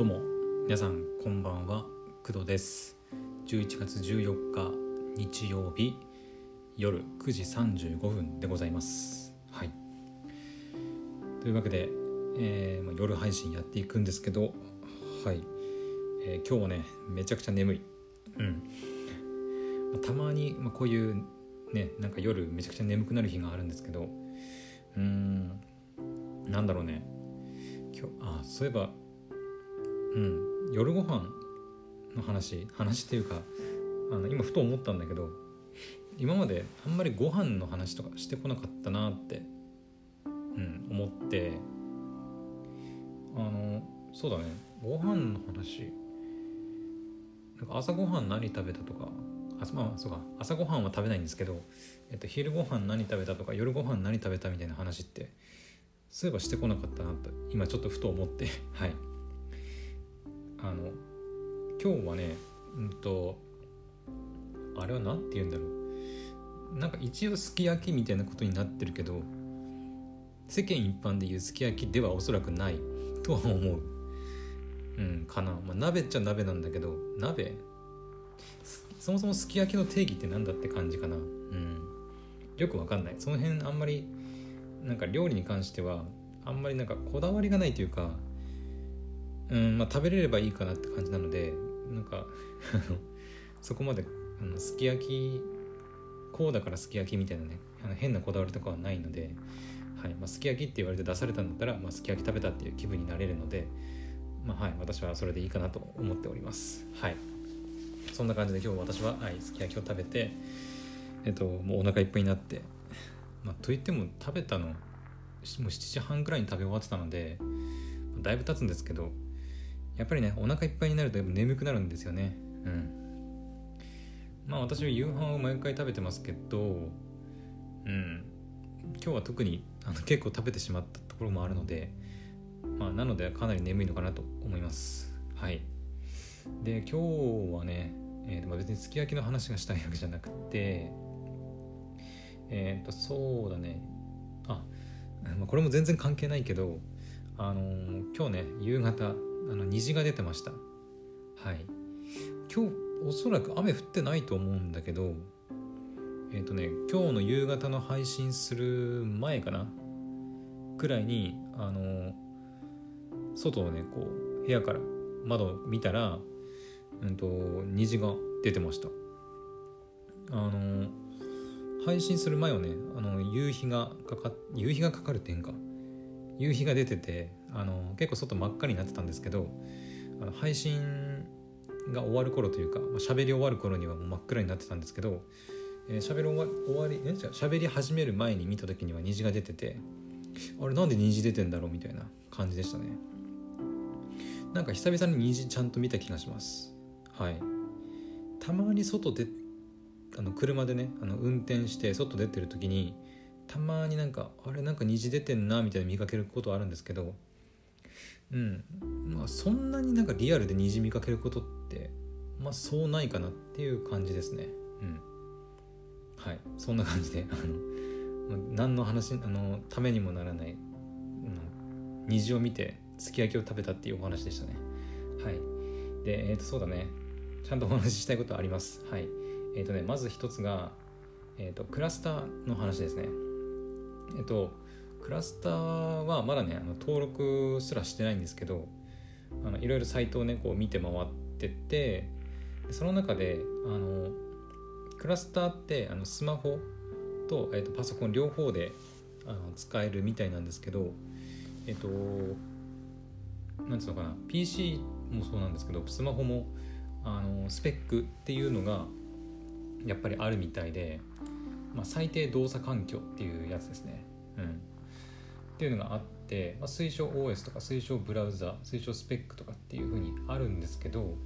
どうも皆さんこんばんは工藤です。11月14日日曜日夜9時35分でございます。はい。というわけで、えーまあ夜配信やっていくんですけどはい、えー今日はねめちゃくちゃ眠い。うん、まあたまに、まあ、こういうねなんか夜めちゃくちゃ眠くなる日があるんですけどうーん。なんだろうね。今日あそういえばうん。夜ご飯の話話っていうかあの今ふと思ったんだけど今まであんまりご飯の話とかしてこなかったなって、うん、思ってあのそうだね。ご飯の話なんか朝ごはん何食べたとかあまあそうか。朝ごはんは食べないんですけど、えっと、昼ごはん何食べたとか夜ごはん何食べたみたいな話ってそういえばしてこなかったなと今ちょっとふと思って はい。あの今日はねうんとあれは何て言うんだろう。なんか一応すき焼きみたいなことになってるけど世間一般でいうすき焼きではおそらくない。とは思う。うんかな、まあ、鍋っちゃ鍋なんだけど鍋？そもそもすき焼きの定義って何だって感じかな。うん。よくわかんない。その辺あんまりなんか料理に関してはあんまりなんかこだわりがないというかうんまあ食べれればいいかなって感じなのでなんかそこまであのすき焼きこうだからすき焼きみたいなねあの変なこだわりとかはないので、はいまあ、すき焼きって言われて出されたんだったら、まあ、すき焼き食べたっていう気分になれるので、まあはい、私はそれでいいかなと思っております。はい。そんな感じで今日私は、はい、すき焼きを食べてえっともうお腹いっぱいになってまあ、といっても食べたのもう7時半ぐらいに食べ終わってたのでだいぶ経つんですけどやっぱりねお腹いっぱいになると眠くなるんですよね。うん。まあ私は夕飯を毎回食べてますけどうん。今日は特にあの結構食べてしまったところもあるのでまあなのでかなり眠いのかなと思います。はい。で今日はね、えーとまあ別にすき焼きの話がしたいわけじゃなくてえっ、とそうだね。あ、まあ、これも全然関係ないけどあのー今日ね夕方あの虹が出てました。はい。今日おそらく雨降ってないと思うんだけどえっ、とね今日の夕方の配信する前かな？くらいにあの外をねこう部屋から窓を見たらうんと虹が出てました。あの配信する前はねあの夕日がかか夕日がかかるっていうんか夕日が出ててあの結構外真っ赤になってたんですけどあの配信が終わる頃というかまあ喋り終わる頃にはもう真っ暗になってたんですけどえーり終わりえじゃあ喋り始める前に見た時には虹が出ててあれなんで虹出てんだろうみたいな感じでしたね。なんか久々に虹ちゃんと見た気がします。はい。たまに外出あの車でねあの運転して外出てる時にたまになんかあれなんか虹出てんなみたいな見かけることあるんですけどうん。まあそんなになんかリアルで虹見かけることってまあそうないかなっていう感じですね。うん。はい。そんな感じであの何の話あのためにもならない、うん、虹を見てすき焼きを食べたっていうお話でしたね。はい。でえっ、とそうだね。ちゃんとお話ししたいことあります。はい。えっ、とねまず一つが、えー、とクラスターの話ですね。えっ、とクラスターはまだねあの登録すらしてないんですけどあのいろいろサイトをねこう見て回っててその中であのクラスターってあのスマホと,、えー、とパソコン両方であの使えるみたいなんですけどえっ、となんつうのかな PC もそうなんですけどスマホもあのスペックっていうのがやっぱりあるみたいで、まあ、最低動作環境っていうやつですね。うん、っていうのがあって、まあ、推奨 OS とか推奨ブラウザ推奨スペックとかっていうふうにあるんですけど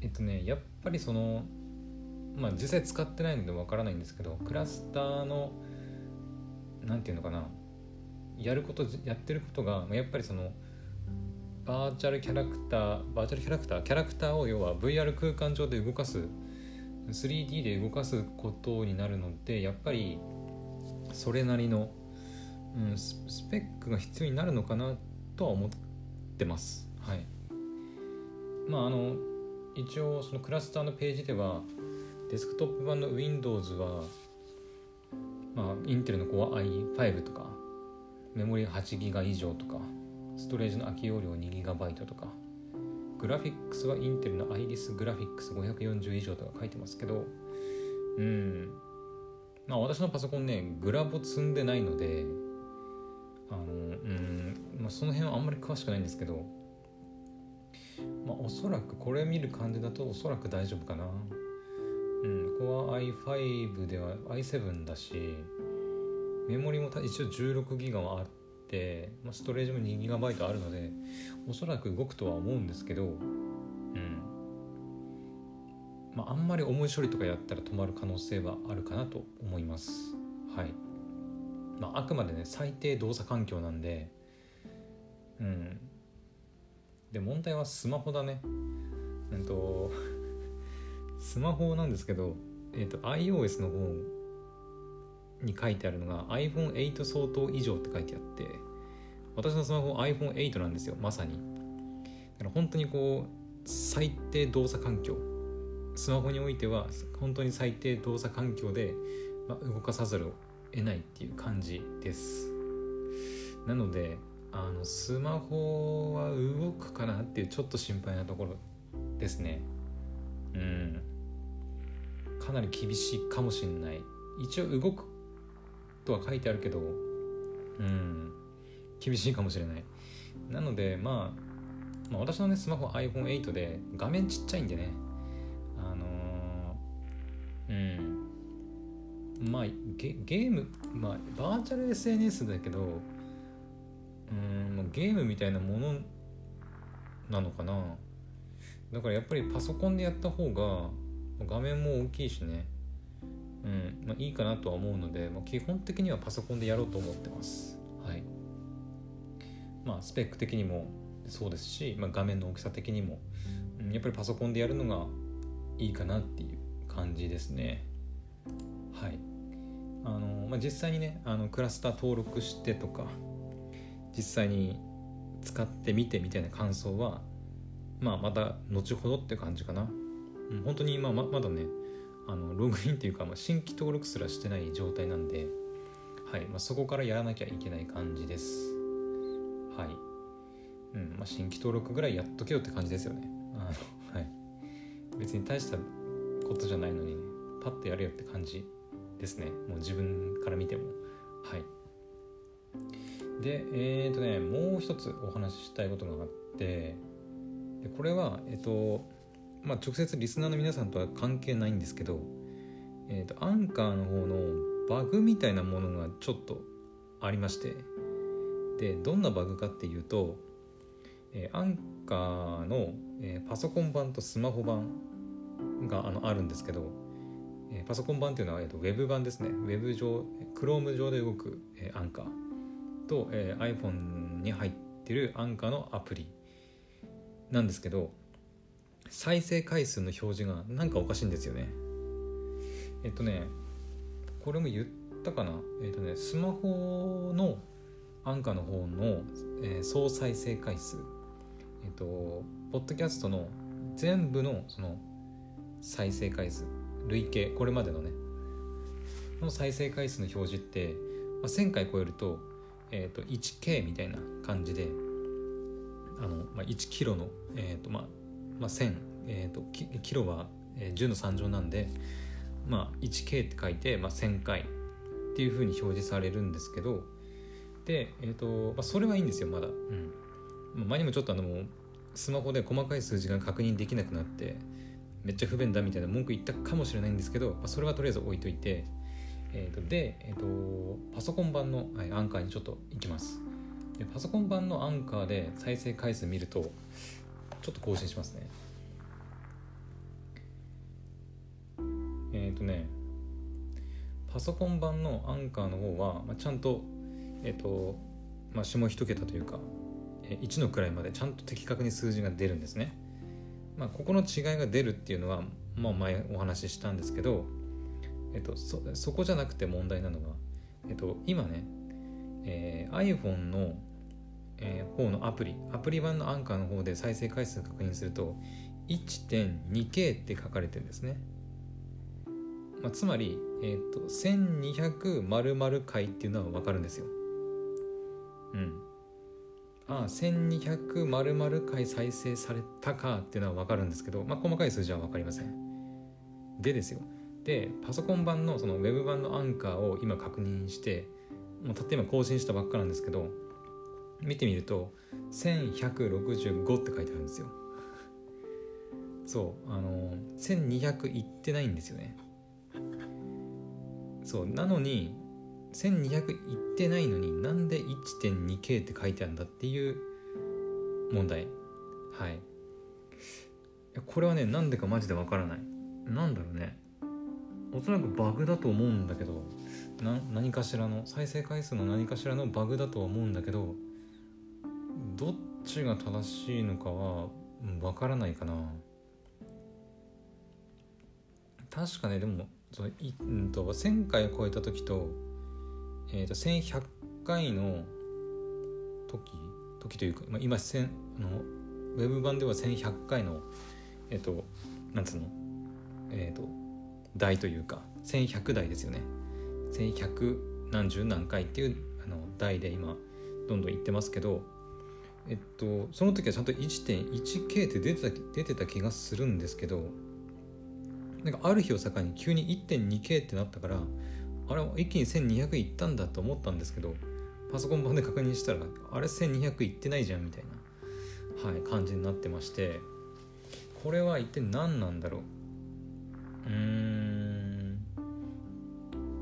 えっとねやっぱりそのまあ実際使ってないのでわからないんですけどクラスターのなんていうのかなやることやってることがやっぱりそのバーチャルキャラクターバーチャルキャラクターキャラクターを要は VR 空間上で動かす 3D で動かすことになるのでやっぱりそれなりの、うん、スペックが必要になるのかなとは思ってます。はい。まああの一応そのクラスターのページではデスクトップ版の Windows はまあインテルの Core i5 とかメモリ 8GB 以上とかストレージの空き容量 2GB とかグラフィックスはインテルのアイリスグラフィックス540以上とか書いてますけどうん。まあ私のパソコンねグラボ積んでないのであのうん。まあその辺はあんまり詳しくないんですけどまあおそらくこれ見る感じだとおそらく大丈夫かな。うん。ここは i5 では i7 だしメモリも一応 16GB はあって、まあ、ストレージも 2GB あるのでおそらく動くとは思うんですけどうん。まああんまり重い処理とかやったら止まる可能性はあるかなと思います。はい。まああくまでね最低動作環境なんでうん。で問題はスマホだね。うんと スマホなんですけど、えーと、iOS の方に書いてあるのが iPhone8 相当以上って書いてあって私のスマホ iPhone8 なんですよまさに。だから本当にこう最低動作環境。スマホにおいては本当に最低動作環境で、まあ、動かさざるを得ないっていう感じです。なのであのスマホは動くかなっていうちょっと心配なところですね。うん。かなり厳しいかもしれない。一応動くとは書いてあるけどうん。厳しいかもしれない。なので、まあ、まあ私のねスマホ iPhone8 で画面ちっちゃいんでね。あのー、うん。まあゲゲームまあバーチャル SNS だけどうんゲームみたいなものなのかな。だからやっぱりパソコンでやった方が画面も大きいしね、うんまあ、いいかなとは思うので、まあ、基本的にはパソコンでやろうと思ってます。まあ、スペック的にもそうですし、まあ、画面の大きさ的にも、うん、やっぱりパソコンでやるのがいいかなっていう感じですね。はいあのまあ、実際にねあのクラスター登録してとか実際に使ってみてみたいな感想は、まあ、また後ほどって感じかな。うん、本当に今ままだねあのログインっていうか、まあ、新規登録すらしてない状態なんで、はいまあ、そこからやらなきゃいけない感じです。はい。うんまあ、新規登録ぐらいやっとけよって感じですよね。あのはい、別に大したことじゃないのにね、パッとやるよって感じですね。もう自分から見ても。はい。で、えっ、ー、とね、もう一つお話ししたいことがあって、でこれは、えっ、ー、と、まあ、直接リスナーの皆さんとは関係ないんですけど、えーと、アンカーの方のバグみたいなものがちょっとありましてでどんなバグかっていうと、えー、アンカーの、えー、パソコン版とスマホ版があのあるんですけど、えー、パソコン版っていうのは、えーと、ウェブ版ですね。ウェブ上 Chrome 上で動く、えー、アンカーと、えー、iPhone に入ってるアンカーのアプリなんですけど再生回数の表示がなんかおかしいんですよね。えっとねこれも言ったかな。えっとねスマホのアンカーの方の、えー、総再生回数。えっとポッドキャストの全部のその再生回数累計これまでのねの再生回数の表示って、まあ、1000回超えると,、えーと、1K みたいな感じであの、まあ、1キロの、えーとまあ、まあ、1000、えーと、キロは10の3乗なんで、まあ、1K って書いて、まあ、1000回っていうふうに表示されるんですけど、えーとまあ、それはいいんですよまだ、うん、前にもちょっとあのスマホで細かい数字が確認できなくなってめっちゃ不便だみたいな文句言ったかもしれないんですけど、まあ、それはとりあえず置いといて、えーと、で、えーと、パソコン版の、はい、アンカーにちょっと行きます。でパソコン版のアンカーで再生回数見るとちょっと更新しますね。えっ、ー、とねパソコン版のアンカーの方は、まあ、ちゃんとえっ、と、まあ、下一桁というか1の位までちゃんと的確に数字が出るんですね。まあここの違いが出るっていうのは、まあ、前お話ししたんですけど、えっ、と、そそこじゃなくて問題なのが、えっと、今ね、えー、iPhone の、えー、方のアプリアプリ版のアンカーの方で再生回数確認すると 1.2K って書かれてるんですね、まあ、つまり、えーと、1200回っていうのは分かるんですよ。うん。ああ1200丸々回再生されたかっていうのは分かるんですけど、まあ、細かい数字は分かりません。でですよ。でパソコン版のそのウェブ版のアンカーを今確認してもうたった今更新したばっかなんですけど見てみると1165って書いてあるんですよ。そうあの1200いってないんですよね。そうなのに1200いってないのになんで 1.2K って書いてあるんだっていう問題。はい。これはねなんでかマジでわからない。なんだろうね。おそらくバグだと思うんだけどな何かしらの再生回数の何かしらのバグだとは思うんだけどどっちが正しいのかはわからないかな。確かねでもそのい、うんと、1000回超えた時と,、えーと、1100回の時時というか、まあ、今せあのウェブ版では1100回のえっ、ー、となんつうのえっ、ー、と台というか1100台ですよね。1100何十何回っていうあの台で今どんどんいってますけどえっとその時はちゃんと 1.1K って出てた出てた気がするんですけどなんかある日を境に急に 1.2K ってなったからあれ一気に1200いったんだと思ったんですけどパソコン版で確認したらあれ1200いってないじゃんみたいな、はい、感じになってましてこれは一体何なんだろう？うーん。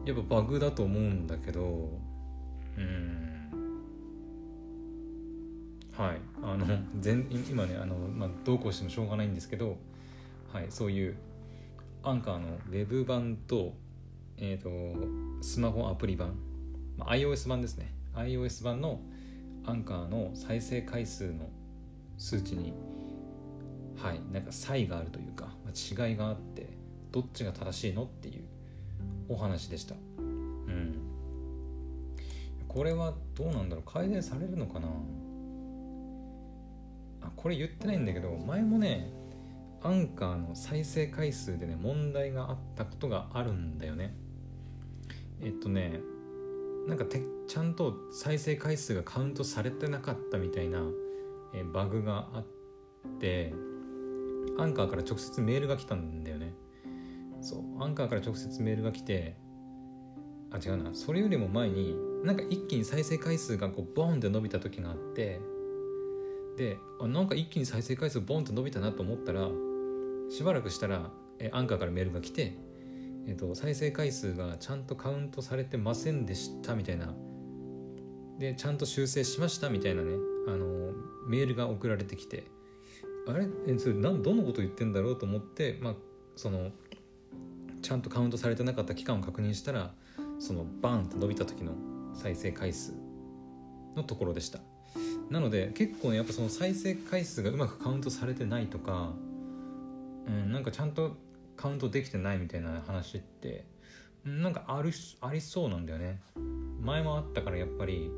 やっぱバグだと思うんだけどうん。はいあの全今ねあの、まあ、どうこうしてもしょうがないんですけど、はい、そういうアンカーのウェブ版と,、えーと、スマホアプリ版、まあ、iOS 版ですね。iOS 版のアンカーの再生回数の数値にはいなんか差異があるというか、まあ、違いがあってどっちが正しいのっていうお話でした。うん。これはどうなんだろう？改善されるのかな？あこれ言ってないんだけど前もねアンカーの再生回数でね問題があったことがあるんだよね。えっとねなんかてちゃんと再生回数がカウントされてなかったみたいな、えバグがあってアンカーから直接メールが来たんだよね。そうアンカーから直接メールが来てあ違うな。それよりも前になんか一気に再生回数がこうボーンって伸びた時があってであなんか一気に再生回数ボンと伸びたなと思ったらしばらくしたらえアンカーからメールが来て、えーと、再生回数がちゃんとカウントされてませんでしたみたいな。でちゃんと修正しましたみたいなねあのメールが送られてきて。あれ？えそれなんどのこと言ってんだろうと思って、まあ、そのちゃんとカウントされてなかった期間を確認したらそのバーンと伸びた時の再生回数のところでした。なので結構ねやっぱその再生回数がうまくカウントされてないとか、うん、なんかちゃんとカウントできてないみたいな話ってなんかあるありそうなんだよね。前もあったからやっぱり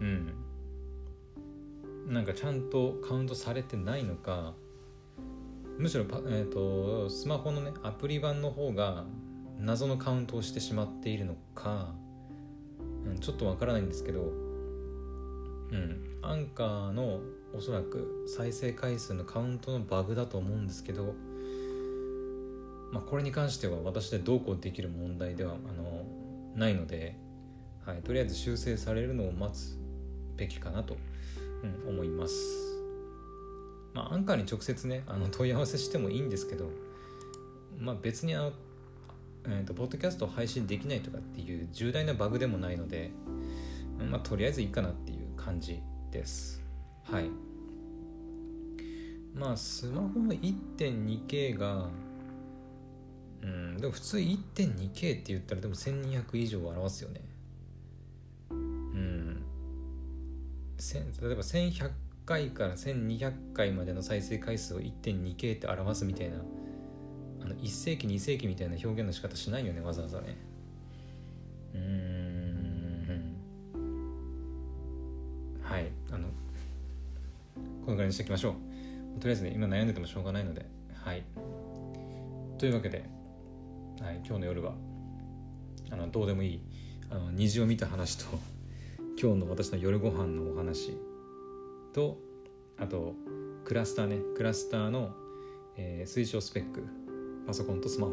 うん。なんかちゃんとカウントされてないのかむしろパ、えーと、スマホのねアプリ版の方が謎のカウントをしてしまっているのか、うん、ちょっとわからないんですけどうん。アンカーのおそらく再生回数のカウントのバグだと思うんですけど、まあ、これに関しては私でどうこうできる問題ではあのないので、はい、とりあえず修正されるのを待つべきかなと、うん、思います。まあ、アンカーに直接ねあの 問い合わせしてもいいんですけど、まあ、別にあの、えーと、ポッドキャストを配信できないとかっていう重大なバグでもないので、まあ、とりあえずいいかなっていう感じですはいまあスマホの 1.2K がうんでも普通 1.2K って言ったらでも1200以上表すよね。うん。例えば1100回から1200回までの再生回数を 1.2K って表すみたいなあの1世紀2世紀みたいな表現の仕方しないよねわざわざね。うん。はい。あのこのぐらいにしておきましょうとりあえずね今悩んでてもしょうがないので。はい。というわけで、はい、今日の夜はあのどうでもいいあの虹を見た話と 今日の私の夜ご飯のお話とあとクラスターねクラスターの、えー、推奨スペックパソコンとスマホ。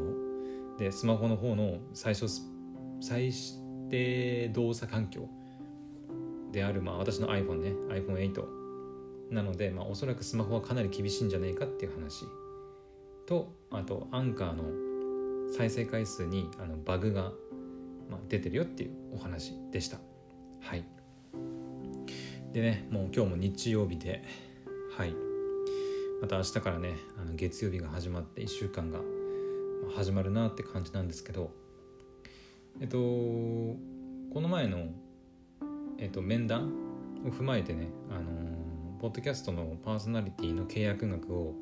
でスマホの方の最初最低動作環境である、まあ、私の iPhone ね iPhone8 なので、まあ、おそらくスマホはかなり厳しいんじゃないかっていう話とあとアンカーの再生回数にあのバグが、まあ、出てるよっていうお話でした。はい。でねもう今日も日曜日ではい。また明日からねあの月曜日が始まって1週間が始まるなって感じなんですけどえっとこの前の、えっと、面談を踏まえてねあのポッドキャストのパーソナリティの契約額を、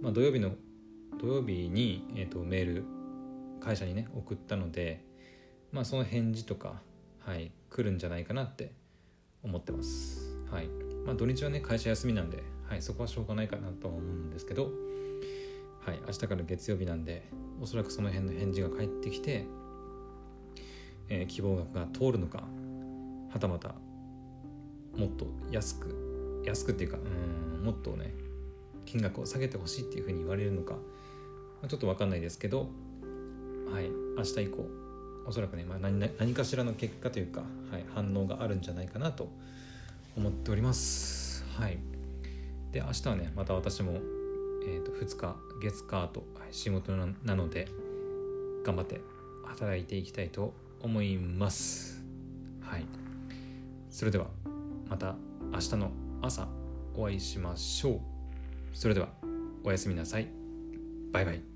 まあ、土曜日の土曜日に、えっと、メール会社にね送ったのでまあその返事とかはい来るんじゃないかなって思ってます。はい。まあ土日はね会社休みなんではいそこはしょうがないかなとは思うんですけどはい明日から月曜日なんでおそらくその辺の返事が返ってきて、えー、希望額が通るのかはたまたもっと安く安くっていうかうんもっとね金額を下げてほしいっていうふうに言われるのか、ま、ちょっと分かんないですけどはい。明日以降おそらくね、まあ何、何かしらの結果というか、はい、反応があるんじゃないかなと思っております。はい。で明日はねまた私も、えー、と2日月火と仕事なので頑張って働いていきたいと思います。はい。それではまた明日の朝お会いしましょう。それではおやすみなさい。バイバイ。